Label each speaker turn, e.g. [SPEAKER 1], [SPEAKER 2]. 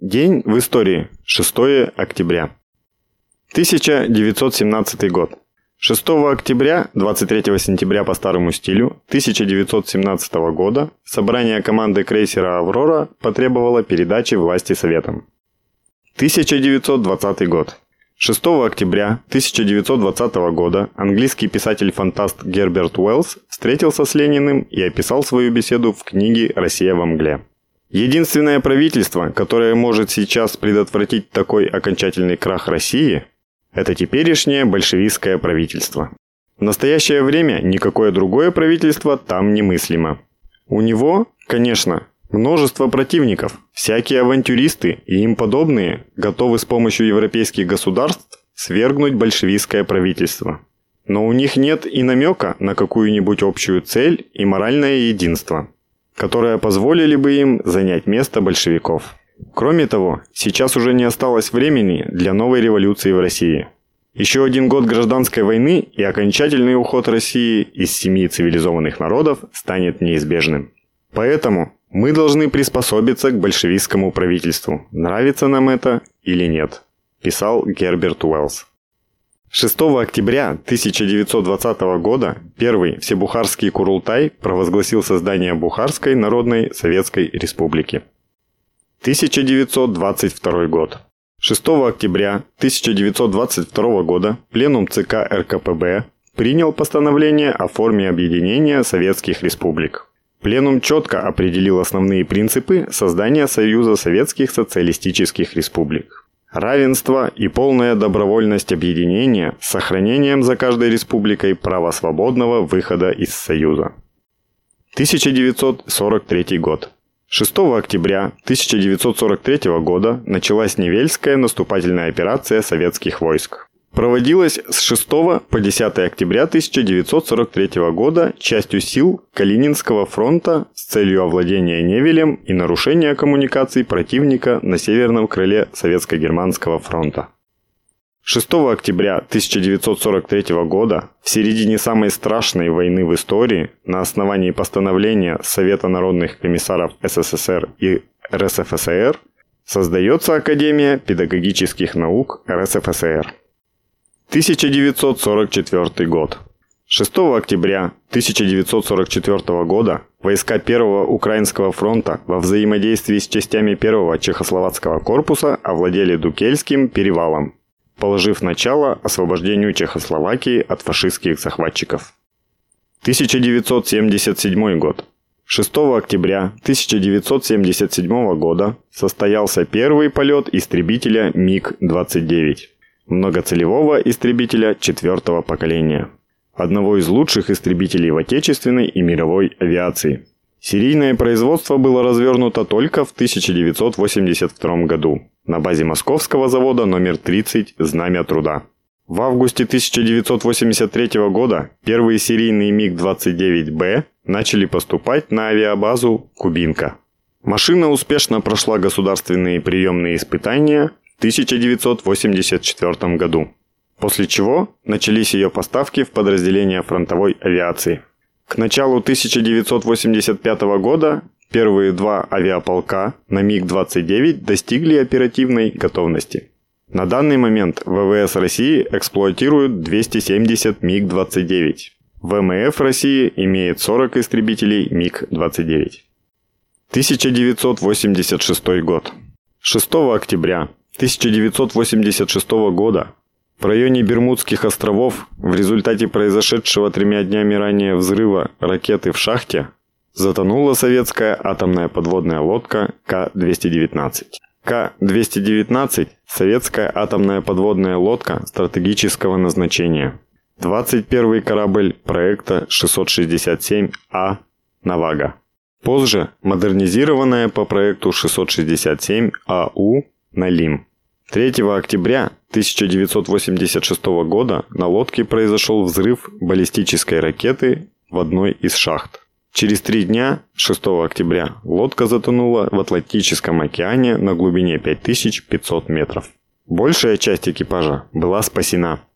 [SPEAKER 1] День в истории. 6 октября. 1917 год. 6 октября, 23 сентября по старому стилю 1917 года собрание команды крейсера «Аврора» потребовало передачи власти Советам. 1920 год. 6 октября 1920 года английский писатель-фантаст Герберт Уэллс встретился с Лениным и описал свою беседу в книге «Россия во мгле». Единственное правительство, которое может сейчас предотвратить такой окончательный крах России, это теперешнее большевистское правительство. В настоящее время никакое другое правительство там немыслимо. У него, конечно, множество противников, всякие авантюристы и им подобные готовы с помощью европейских государств свергнуть большевистское правительство. Но у них нет и намека на какую-нибудь общую цель и моральное единство, которое позволили бы им занять место большевиков. Кроме того, сейчас уже не осталось времени для новой революции в России. Еще один год гражданской войны и окончательный уход России из семьи цивилизованных народов станет неизбежным. Поэтому мы должны приспособиться к большевистскому правительству, нравится нам это или нет, писал Герберт Уэллс. 6 октября 1920 года первый Всебухарский Курултай провозгласил создание Бухарской Народной Советской Республики. 1922 год. 6 октября 1922 года Пленум ЦК РКПБ принял постановление о форме объединения советских республик. Пленум четко определил основные принципы создания Союза Советских Социалистических Республик. Равенство и полная добровольность объединения с сохранением за каждой республикой права свободного выхода из Союза. 1943 год. 6 октября 1943 года началась Невельская наступательная операция советских войск. Проводилась с 6 по 10 октября 1943 года частью сил Калининского фронта с целью овладения Невелем и нарушения коммуникаций противника на северном крыле Советско-Германского фронта. 6 октября 1943 года, в середине самой страшной войны в истории, на основании постановления Совета народных комиссаров СССР и РСФСР, создается Академия педагогических наук РСФСР. 1944 год. 6 октября 1944 года войска Первого Украинского фронта во взаимодействии с частями Первого Чехословацкого корпуса овладели Дукельским перевалом, положив начало освобождению Чехословакии от фашистских захватчиков. 1977 год. 6 октября 1977 года состоялся первый полет истребителя МиГ-29, многоцелевого истребителя четвертого поколения, одного из лучших истребителей в отечественной и мировой авиации. Серийное производство было развернуто только в 1982 году на базе московского завода номер 30 «Знамя труда». В августе 1983 года первые серийные МиГ-29Б начали поступать на авиабазу «Кубинка». Машина успешно прошла государственные приемные испытания 1984 году, после чего начались ее поставки в подразделения фронтовой авиации. К началу 1985 года Первые два авиаполка на МиГ-29 достигли оперативной готовности. На данный момент ВВС России эксплуатируют 270 МиГ-29. ВМФ России имеет 40 истребителей МиГ-29. 1986 год. 6 октября 1986 года в районе Бермудских островов в результате произошедшего тремя днями ранее взрыва ракеты в шахте затонула советская атомная подводная лодка К-219. К-219 – советская атомная подводная лодка стратегического назначения. 21 корабль проекта 667А «Навага». Позже модернизированная по проекту 667АУ «Налим». 3 октября 1986 года на лодке произошел взрыв баллистической ракеты в одной из шахт. Через три дня, 6 октября, лодка затонула в Атлантическом океане на глубине 5500 метров. Большая часть экипажа была спасена –